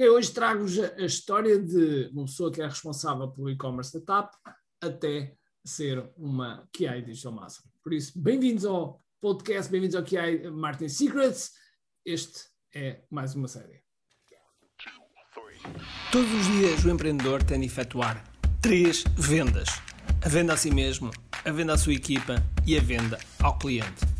Eu hoje trago-vos a história de uma pessoa que é responsável pelo e-commerce da TAP até ser uma QI Digital Master. Por isso, bem-vindos ao podcast, bem-vindos ao QI Martin Secrets. Este é mais uma série. Todos os dias o empreendedor tem de efetuar três vendas: a venda a si mesmo, a venda à sua equipa e a venda ao cliente.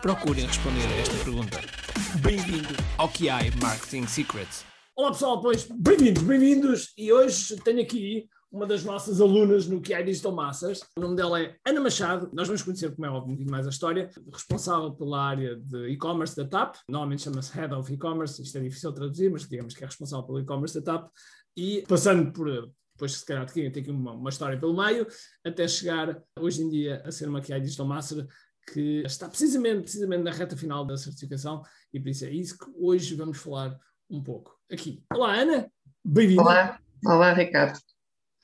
procurem responder a esta pergunta. Bem-vindo ao QI Marketing Secrets. Olá pessoal, pois bem-vindos, bem-vindos e hoje tenho aqui uma das nossas alunas no QI Digital Masters. O nome dela é Ana Machado. Nós vamos conhecer, como é óbvio, um bocadinho mais a história. Responsável pela área de e-commerce da TAP. Normalmente chama-se Head of E-Commerce. Isto é difícil de traduzir, mas digamos que é responsável pelo e-commerce da TAP. E passando por, depois se calhar tem aqui uma, uma história pelo meio, até chegar hoje em dia a ser uma QI Digital Master que está precisamente, precisamente na reta final da certificação e por isso é isso que hoje vamos falar um pouco aqui. Olá, Ana, bem-vinda. Olá, olá, Ricardo.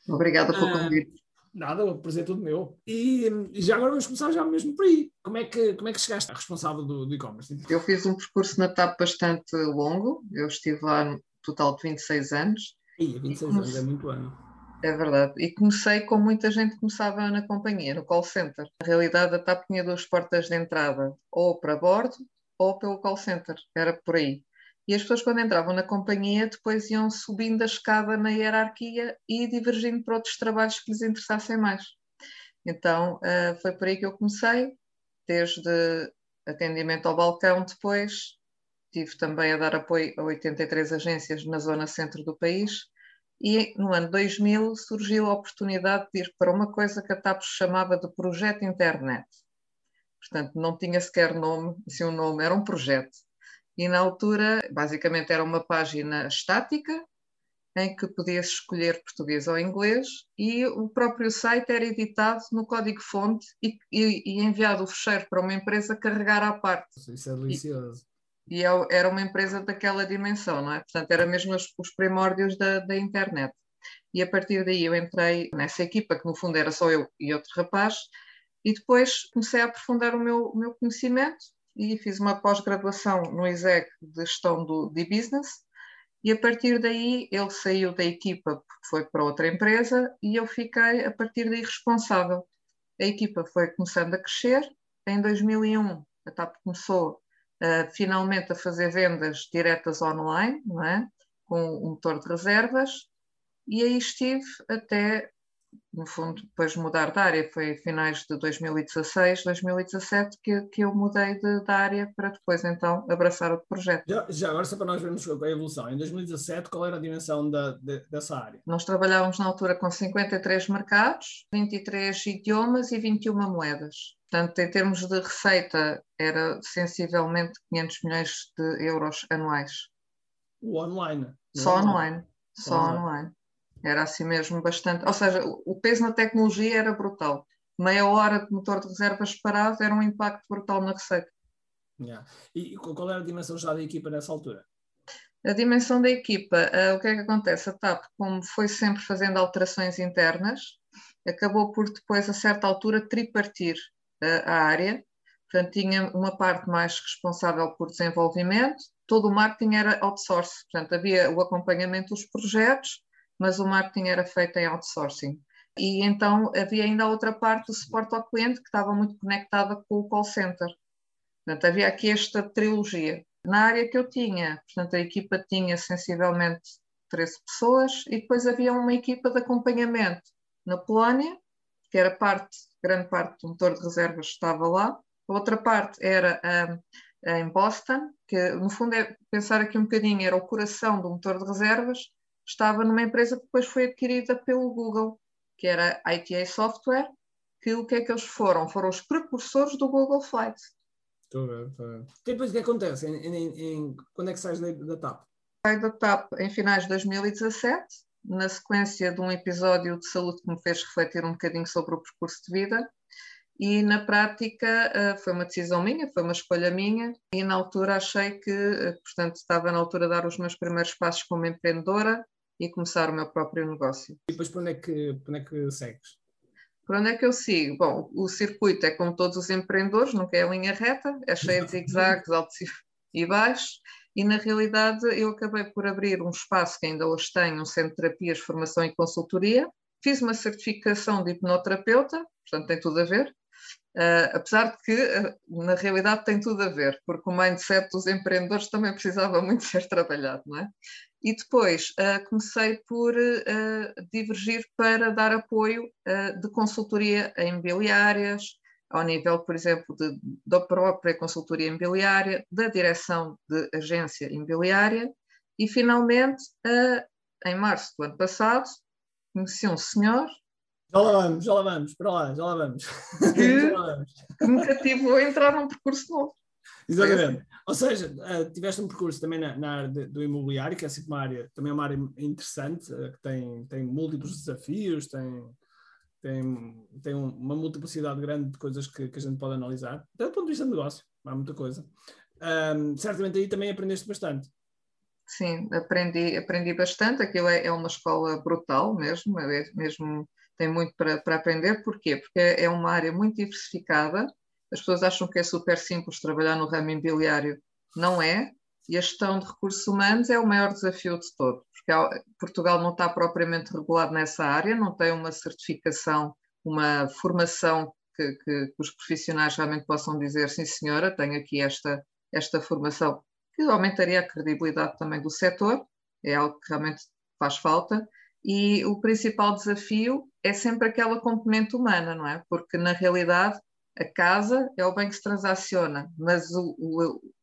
Obrigada pelo ah, convite. Nada, o prazer é todo meu. E, e, já agora vamos começar já mesmo por aí. Como é que, como é que chegaste a responsável do, do e-commerce? Eu fiz um percurso na TAP bastante longo. Eu estive lá no total de 26 anos. Ih, 26 comecei... anos, é muito ano. É verdade. E comecei como muita gente começava na companhia, no call center. Na realidade, a TAP tinha duas portas de entrada, ou para bordo ou pelo call center. Era por aí. E as pessoas, quando entravam na companhia, depois iam subindo a escada na hierarquia e divergindo para outros trabalhos que lhes interessassem mais. Então, uh, foi por aí que eu comecei, desde atendimento ao balcão, depois tive também a dar apoio a 83 agências na zona centro do país e no ano 2000 surgiu a oportunidade de ir para uma coisa que a TAPS chamava de Projeto Internet. Portanto, não tinha sequer nome, assim um nome, era um projeto. E na altura, basicamente, era uma página estática em que podia-se escolher português ou inglês e o próprio site era editado no código-fonte e, e, e, enviado o fecheiro para uma empresa carregar à parte. Isso é delicioso. E, e é era uma empresa daquela dimensão, não é? Portanto, era mesmo os, os primórdios da, da internet. E a partir daí eu entrei nessa equipa, que no fundo era só eu e outro rapaz, e depois comecei a aprofundar o meu, o meu conhecimento e fiz uma pós-graduação no ISEC de gestão do, de business e a partir daí ele saiu da equipa porque foi para outra empresa e eu fiquei a partir daí responsável. A equipa foi começando a crescer. Em 2001 a TAP começou uh, finalmente a fazer vendas diretas online, é? com um motor de reservas e aí estive até no fundo, depois mudar de área, foi finais de 2016, 2017 que, que eu mudei de, da área para depois então abraçar outro projeto. Já, já agora, só para nós vermos a evolução, em 2017 qual era a dimensão da, de, dessa área? Nós trabalhávamos na altura com 53 mercados, 23 idiomas e 21 moedas. Portanto, em termos de receita, era sensivelmente 500 milhões de euros anuais. O online? Só online. Só online. online. Era assim mesmo bastante. Ou seja, o peso na tecnologia era brutal. Meia hora de motor de reservas parado era um impacto brutal na receita. Yeah. E qual era a dimensão já da equipa nessa altura? A dimensão da equipa, uh, o que é que acontece? A TAP, como foi sempre fazendo alterações internas, acabou por depois, a certa altura, tripartir a área. Portanto, tinha uma parte mais responsável por desenvolvimento, todo o marketing era outsource, portanto, havia o acompanhamento dos projetos, mas o marketing era feito em outsourcing. E então havia ainda a outra parte do suporte ao cliente que estava muito conectada com o call center. Portanto, havia aqui esta trilogia. Na área que eu tinha, portanto, a equipa tinha sensivelmente 13 pessoas e depois havia uma equipa de acompanhamento na Polónia, que era parte, grande parte do motor de reservas estava lá. A outra parte era um, em Boston, que no fundo é pensar aqui um bocadinho, era o coração do motor de reservas, estava numa empresa que depois foi adquirida pelo Google, que era a ITA Software, que o que é que eles foram? Foram os precursores do Google Flights. Estou a ver, estou a ver. Depois o que acontece? Em, em, em, quando é que sais da, da TAP? Saio da TAP em finais de 2017, na sequência de um episódio de saúde que me fez refletir um bocadinho sobre o percurso de vida. E na prática eh, foi uma decisão minha, foi uma escolha minha, e na altura achei que, eh, portanto, estava na altura de dar os meus primeiros passos como empreendedora e começar o meu próprio negócio. E depois, para onde é que, para onde é que segues? Por onde é que eu sigo? Bom, o circuito é como todos os empreendedores, nunca é linha reta, é cheio de zigue-zagues, altos e baixos, e na realidade eu acabei por abrir um espaço que ainda hoje tenho, um centro de terapias, formação e consultoria, fiz uma certificação de hipnoterapeuta, portanto tem tudo a ver, Uh, apesar de que, uh, na realidade, tem tudo a ver, porque o mindset dos empreendedores também precisava muito ser trabalhado, não é? E depois uh, comecei por divergir para dar apoio de consultoria a imobiliárias, ao nível, por exemplo, de, da própria consultoria imobiliária, da direção de agência imobiliária, e finalmente, em março do ano passado, conheci um senhor já lá vamos, já lá vamos, para lá, já lá vamos. Que, lá vamos. que me cativou a entrar num percurso novo. Exatamente. Ou seja, uh, tiveste um percurso também na, na área de, do imobiliário, que é sempre uma área, também é uma área interessante, uh, que tem, tem múltiplos desafios, tem, tem, tem uma multiplicidade grande de coisas que, que a gente pode analisar. Até do ponto de vista de negócio, há muita coisa. Um, certamente aí também aprendeste bastante. Sim, aprendi, aprendi bastante. Aquilo é, é uma escola brutal mesmo, é mesmo tem muito para, para aprender. Porquê? Porque é uma área muito diversificada. As pessoas acham que é super simples trabalhar no ramo imobiliário. Não é. E a gestão de recursos humanos é o maior desafio de todos, porque Portugal não está propriamente regulado nessa área, não tem uma certificação, uma formação que, que, que os profissionais realmente possam dizer, sim senhora, tenho aqui esta, esta formação, que aumentaria a credibilidade também do setor, é algo que realmente faz falta, e o principal desafio é sempre aquela componente humana, não é? Porque na realidade a casa é o bem que se transaciona, mas o,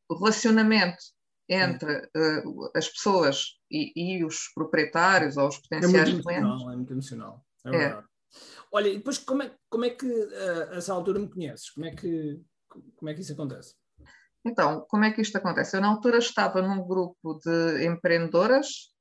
o relacionamento entre uh, as pessoas e, e, os proprietários ou os potenciais é muito clientes. Emocional, é muito emocional. É, é. verdade. Olha, e depois como é, como é que uh, a essa altura me conheces? Como é, que, como é que isso acontece? Então, como é que isto acontece? Eu na altura estava num grupo de empreendedoras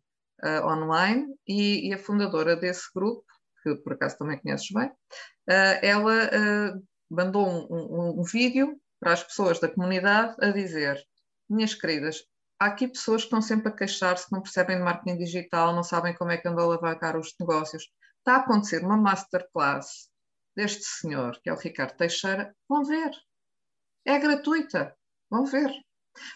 uh, online e, e, a fundadora desse grupo, que por acaso também conheces bem, uh, ela mandou um, um, um, vídeo para as pessoas da comunidade a dizer: Minhas queridas, há aqui pessoas que estão sempre a queixar-se, não percebem de marketing digital, não sabem como é que andam a alavancar os negócios. Está a acontecer uma masterclass deste senhor, que é o Ricardo Teixeira, vão ver. É gratuita, vão ver.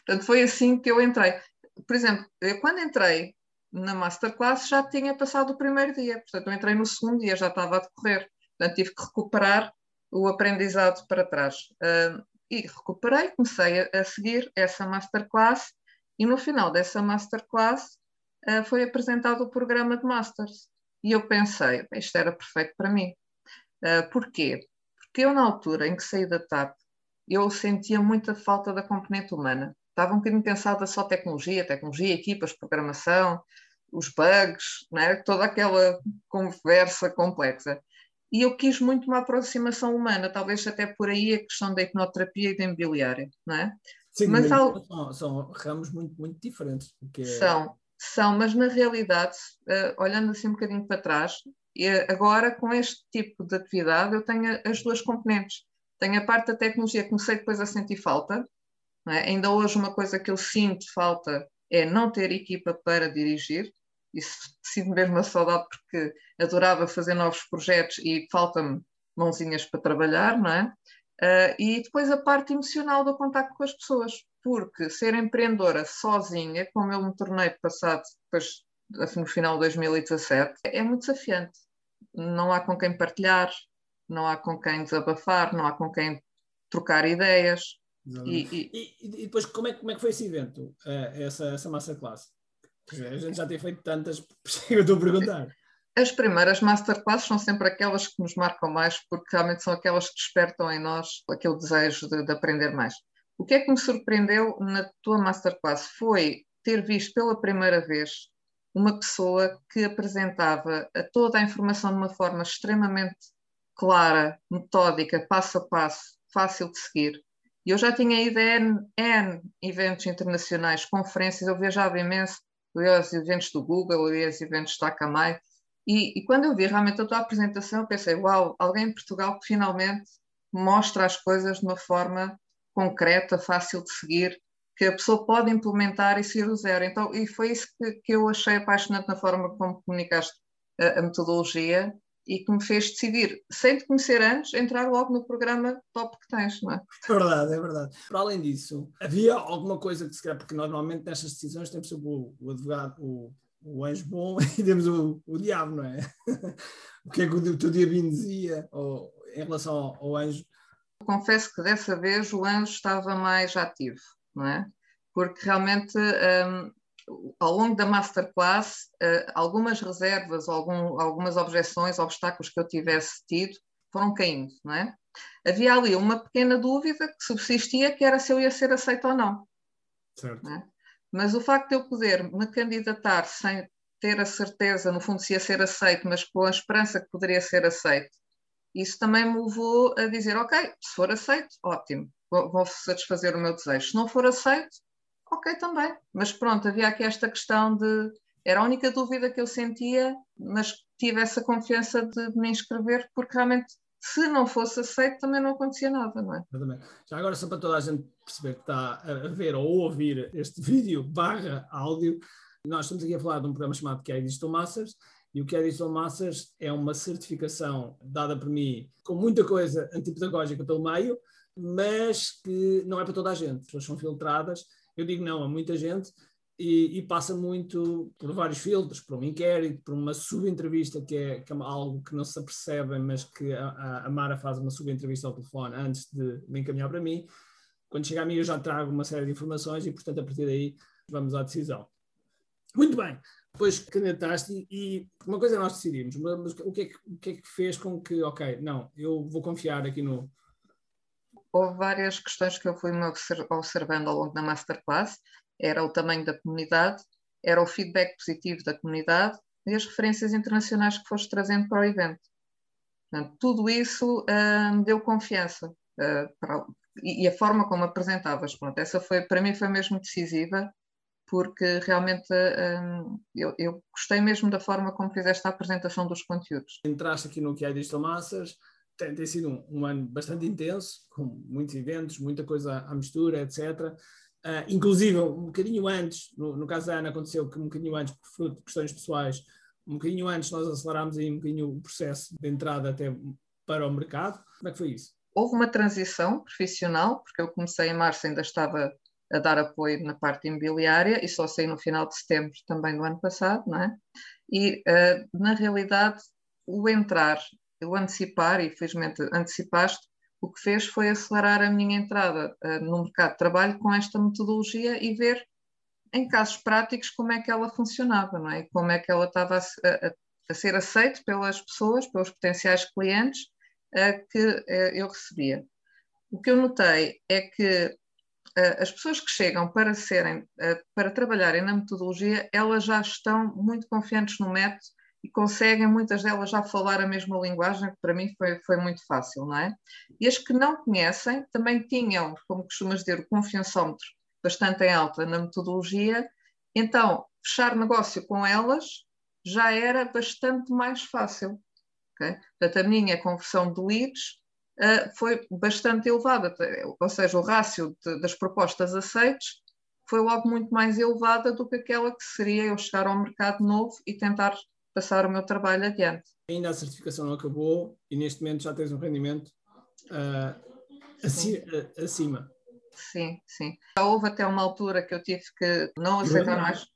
Portanto, foi assim que eu entrei. Por exemplo, eu quando entrei na masterclass já tinha passado o primeiro dia, portanto, eu entrei no segundo dia, já estava a decorrer, portanto, tive que recuperar o aprendizado para trás. Uh, e recuperei, comecei a, a, seguir essa masterclass, e no final dessa masterclass uh, foi apresentado o programa de Masters. E eu pensei, isto era perfeito para mim. Uh, porquê? Porque eu, na altura em que saí da TAP, eu sentia muita falta da componente humana. Estava um bocadinho pensada só tecnologia, tecnologia, equipas, programação, os bugs, né? toda aquela conversa complexa. E eu quis muito uma aproximação humana, talvez até por aí a questão da hipnoterapia e da imobiliária, não é? Sim, mas são, são, ramos muito, muito diferentes. Porque... São, são, mas na realidade, uh, olhando assim um bocadinho para trás, agora com este tipo de atividade eu tenho as duas componentes. Tenho a parte da tecnologia que comecei depois a sentir falta, é? ainda hoje uma coisa que eu sinto falta é não ter equipa para dirigir, isso sinto mesmo a saudade porque adorava fazer novos projetos e falta-me mãozinhas para trabalhar, não é? Uh, e depois a parte emocional do contacto com as pessoas, porque ser empreendedora sozinha, como eu me tornei passado depois assim, no final de 2017, é muito desafiante. Não há com quem partilhar, não há com quem desabafar, não há com quem trocar ideias. E, e, e, e, depois, como é, como é que foi esse evento, uh, essa, essa masterclass? A gente já tem feito tantas, por isso eu estou a perguntar. As primeiras masterclasses são sempre aquelas que nos marcam mais, porque realmente são aquelas que despertam em nós aquele desejo de, de aprender mais. O que é que me surpreendeu na tua masterclass foi ter visto pela primeira vez uma pessoa que apresentava toda a informação de uma forma extremamente clara, metódica, passo a passo, fácil de seguir. E eu já tinha ido a N, N eventos internacionais, conferências, eu viajava imenso eu ia aos eventos do Google, eu ia aos eventos da Akamai, e, e, quando eu vi realmente a tua apresentação, pensei, uau, alguém em Portugal que finalmente mostra as coisas de uma forma concreta, fácil de seguir, que a pessoa pode implementar e sair do zero. Então, e foi isso que, que eu achei apaixonante na forma como comunicaste a, a, metodologia e que me fez decidir, sem te conhecer antes, entrar logo no programa top que tens, não é? É verdade, é verdade. Para além disso, havia alguma coisa que se quer, porque normalmente nestas decisões temos sempre o, o advogado, o, o anjo bom e temos o, o diabo, não é? o que é que o teu diabinho dizia ou, em relação ao, ao anjo? Confesso que dessa vez o anjo estava mais ativo, não é? Porque realmente um, ao longo da masterclass, uh, algumas reservas, algum, algumas objeções, obstáculos que eu tivesse tido foram caindo, não é? Havia ali uma pequena dúvida que subsistia, que era se eu ia ser aceito ou não. Certo. É? Mas o facto de eu poder me candidatar sem ter a certeza, no fundo, se ia ser aceito, mas com a esperança que poderia ser aceito, isso também me levou a dizer: ok, se for aceito, ótimo, vou, satisfazer o meu desejo. Se não for aceito, ok também. Mas pronto, havia aqui esta questão de. Era a única dúvida que eu sentia, mas tive essa confiança de me inscrever, porque realmente, se não fosse aceito, também não acontecia nada, não é? Já agora, só para toda a gente perceber que está a ver ou ouvir este vídeo barra áudio, nós estamos aqui a falar de um programa chamado é Digital Masters, e o é Digital Masters é uma certificação dada por mim com muita coisa antipedagógica pelo meio, mas que não é para toda a gente. As pessoas são filtradas eu digo não a muita gente e, e, passa muito por vários filtros, por um inquérito, por uma subentrevista, que é, que é algo que não se apercebe, mas que a, a Mara faz uma subentrevista ao telefone antes de me encaminhar para mim. Quando chega a mim, eu já trago uma série de informações e, portanto, a partir daí vamos à decisão. Muito bem, depois candidataste e, uma coisa nós decidimos, mas o que, é que, o que é que fez com que, ok, não, eu vou confiar aqui no, houve várias questões que eu fui observando ao longo da masterclass. Era o tamanho da comunidade, era o feedback positivo da comunidade e as referências internacionais que foste trazendo para o evento. Portanto, tudo isso me deu confiança uh, para, e, e, a forma como apresentavas. Pronto, essa foi, para mim foi mesmo decisiva, porque realmente uh, eu, eu, gostei mesmo da forma como fizeste a apresentação dos conteúdos. Entraste aqui no que é Digital Masters, tem, tem sido um, um, ano bastante intenso, com muitos eventos, muita coisa à mistura, etc. Uh, inclusive, um bocadinho antes, no, no, caso da Ana, aconteceu que um bocadinho antes, por fruto de questões pessoais, um bocadinho antes nós acelerámos aí um bocadinho o processo de entrada até para o mercado. Como é que foi isso? Houve uma transição profissional, porque eu comecei em março, ainda estava a dar apoio na parte imobiliária e só saí no final de setembro também do ano passado, não é? E, uh, na realidade, o entrar eu antecipar, e felizmente antecipaste, o que fez foi acelerar a minha entrada uh, no mercado de trabalho com esta metodologia e ver em casos práticos como é que ela funcionava, não é? Como é que ela estava a, a, a ser aceita pelas pessoas, pelos potenciais clientes uh, que uh, eu recebia. O que eu notei é que as pessoas que chegam para serem, para trabalharem na metodologia, elas já estão muito confiantes no método e conseguem muitas delas já falar a mesma linguagem, que para mim foi, foi muito fácil, não é? E as que não conhecem também tinham, como costumas dizer, o confiançómetro bastante em alta na metodologia, então fechar negócio com elas já era bastante mais fácil. Okay? Portanto, a minha conversão de leads uh, foi bastante elevada, ou seja, o rácio de, das propostas aceites foi logo muito mais elevada do que aquela que seria eu chegar ao mercado novo e tentar passar o meu trabalho adiante. Ainda a certificação não acabou e neste momento já tens um rendimento uh, aci uh, acima. Sim, sim. Já houve até uma altura que eu tive que não aceitar mais.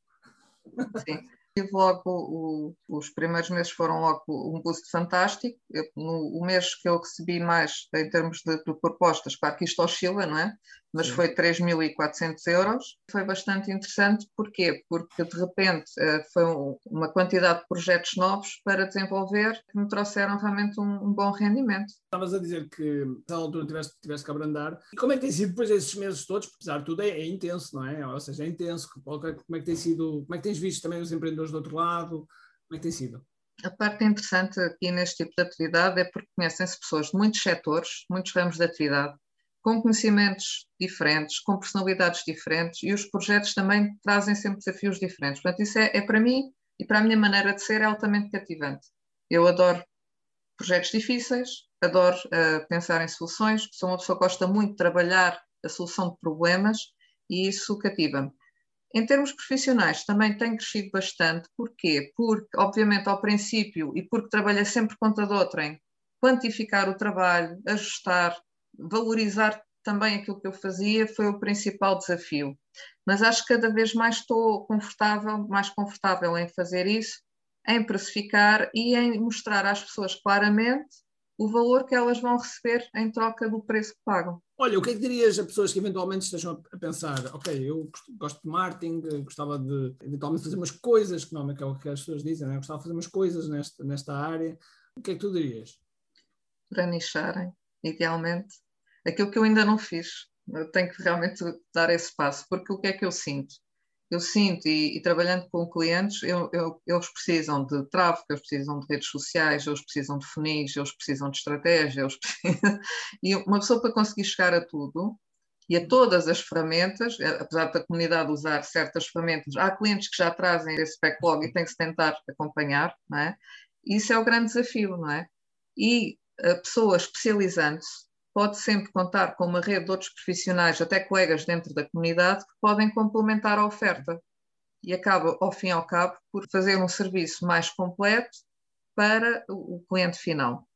Sim tive logo o, os primeiros meses foram logo um boost fantástico. Eu, no, o mês que eu recebi mais em termos de, de propostas, claro que isto oscila, não é? Mas foi 3.400 euros. Foi bastante interessante. Porquê? Porque de repente uh, foi um, uma quantidade de projetos novos para desenvolver que me trouxeram realmente um, bom rendimento. Estavas a dizer que na altura tiveste, tiveste que abrandar. E como é que tem sido depois desses meses todos? Apesar de tudo, é, é intenso, não é? Ou seja, é intenso. Como é que tem sido? Como é que tens visto também os empreendedores? do outro lado? Como é que tem sido? A parte interessante aqui neste tipo de atividade é porque conhecem-se pessoas de muitos setores, muitos ramos de atividade, com conhecimentos diferentes, com personalidades diferentes e os projetos também trazem sempre desafios diferentes. Portanto, isso é, é para mim e para a minha maneira de ser é altamente cativante. Eu adoro projetos difíceis, adoro uh, pensar em soluções, sou uma pessoa que gosta muito de trabalhar a solução de problemas e isso cativa-me. Em termos profissionais, também tenho crescido bastante. Porquê? Porque, obviamente, ao princípio, e porque trabalhei sempre contra de outrem, quantificar o trabalho, ajustar, valorizar também aquilo que eu fazia foi o principal desafio. Mas acho que cada vez mais estou confortável, mais confortável em fazer isso, em precificar e em mostrar às pessoas claramente o valor que elas vão receber em troca do preço que pagam. Olha, o que é que dirias a pessoas que eventualmente estejam a pensar, ok, eu gosto de marketing, gostava de eventualmente fazer umas coisas, que não é o que as pessoas dizem, né? gostava de fazer umas coisas nesta, nesta área, o que é que tu dirias? Para nicharem, idealmente, aquilo que eu ainda não fiz. Eu tenho que realmente dar esse passo, porque o que é que eu sinto? Eu sinto, e, e trabalhando com clientes, eu, eu, eles precisam de tráfego, eles precisam de redes sociais, eles precisam de funis, eles precisam de estratégia, eles precisam... e uma pessoa para conseguir chegar a tudo, e a todas as ferramentas, apesar da comunidade usar certas ferramentas, há clientes que já trazem esse backlog e tem que se tentar acompanhar, não é? Isso é o grande desafio, não é? E a pessoa especializando-se pode sempre contar com uma rede de outros profissionais, até colegas dentro da comunidade, que podem complementar a oferta. E acaba, ao fim e ao cabo, por fazer um serviço mais completo para o cliente final.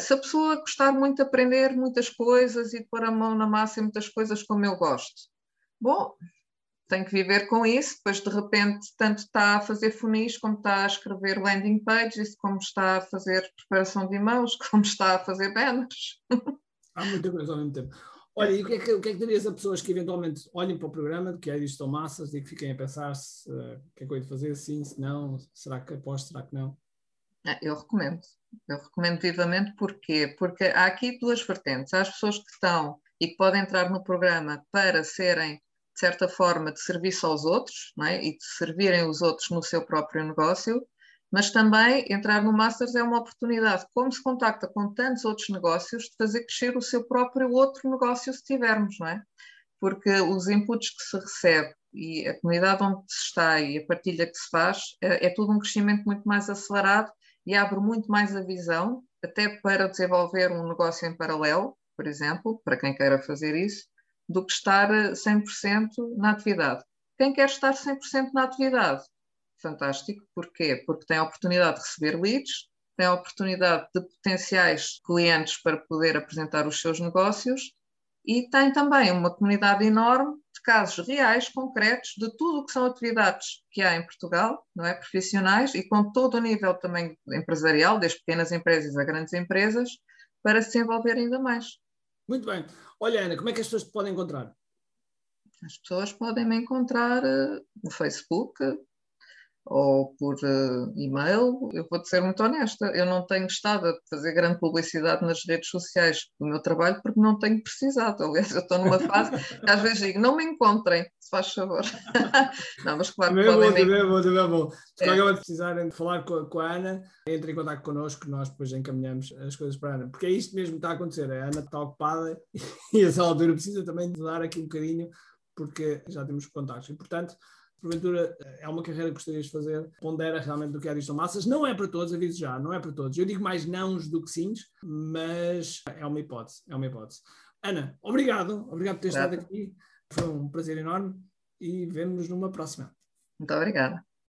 Se a pessoa gostar muito de aprender muitas coisas e de pôr a mão na massa em muitas coisas como eu gosto, bom, tem que viver com isso, depois de repente tanto está a fazer funis, como está a escrever landing pages, como está a fazer preparação de e-mails, como está a fazer banners. Há muita coisa ao mesmo tempo. Olha, e o que, é que, o que é que dirias a pessoas que eventualmente olhem para o programa, que é isto massas, e que fiquem a pensar se uh, que é coisa de fazer, sim, se não, será que aposto, será que não? Ah, eu recomendo. Eu recomendo vivamente porquê? Porque há aqui duas vertentes. Há as pessoas que estão e que podem entrar no programa para serem, de certa forma, de serviço aos outros é? e de servirem os outros no seu próprio negócio, mas também entrar no Masters é uma oportunidade, como se contacta com tantos outros negócios, de fazer crescer o seu próprio outro negócio se tivermos, não é? Porque os inputs que se recebe e a comunidade onde se está e a partilha que se faz é, é tudo um crescimento muito mais acelerado e abre muito mais a visão, até para desenvolver um negócio em paralelo, por exemplo, para quem queira fazer isso, do que estar 100% na atividade. Quem quer estar 100% na atividade fantástico. Porquê? Porque tem a oportunidade de receber leads, tem a oportunidade de potenciais clientes para poder apresentar os seus negócios e tem também uma comunidade enorme de casos reais, concretos, de tudo o que são atividades que há em Portugal, não é? Profissionais e com todo o nível também empresarial, desde pequenas empresas a grandes empresas, para se desenvolver ainda mais. Muito bem. Olha, Ana, como é que as pessoas te podem encontrar? As pessoas podem me encontrar uh, no Facebook, ou por uh, e-mail, eu vou-te ser muito honesta, eu não tenho estado a fazer grande publicidade nas redes sociais do meu trabalho porque não tenho precisado. Aliás, eu estou numa fase que às vezes digo, não me encontrem, se faz favor. não, mas claro que podem... Bom, também bom, também bom. Se é. alguém precisarem de falar com a, com a Ana, entre em contato connosco, nós depois encaminhamos as coisas para a Ana. Porque é isto mesmo que está a acontecer, a Ana está ocupada e a essa altura precisa também de dar aqui um bocadinho porque já temos contactos. E, portanto, porventura é uma carreira que gostarias de fazer, pondera realmente do que é Ariston Massas. Não é para todos, aviso já, não é para todos. Eu digo mais nãos do que sims, mas é uma hipótese, é uma hipótese. Ana, obrigado, obrigado por ter estado aqui. Foi um prazer enorme e vemos-nos numa próxima. Muito obrigada.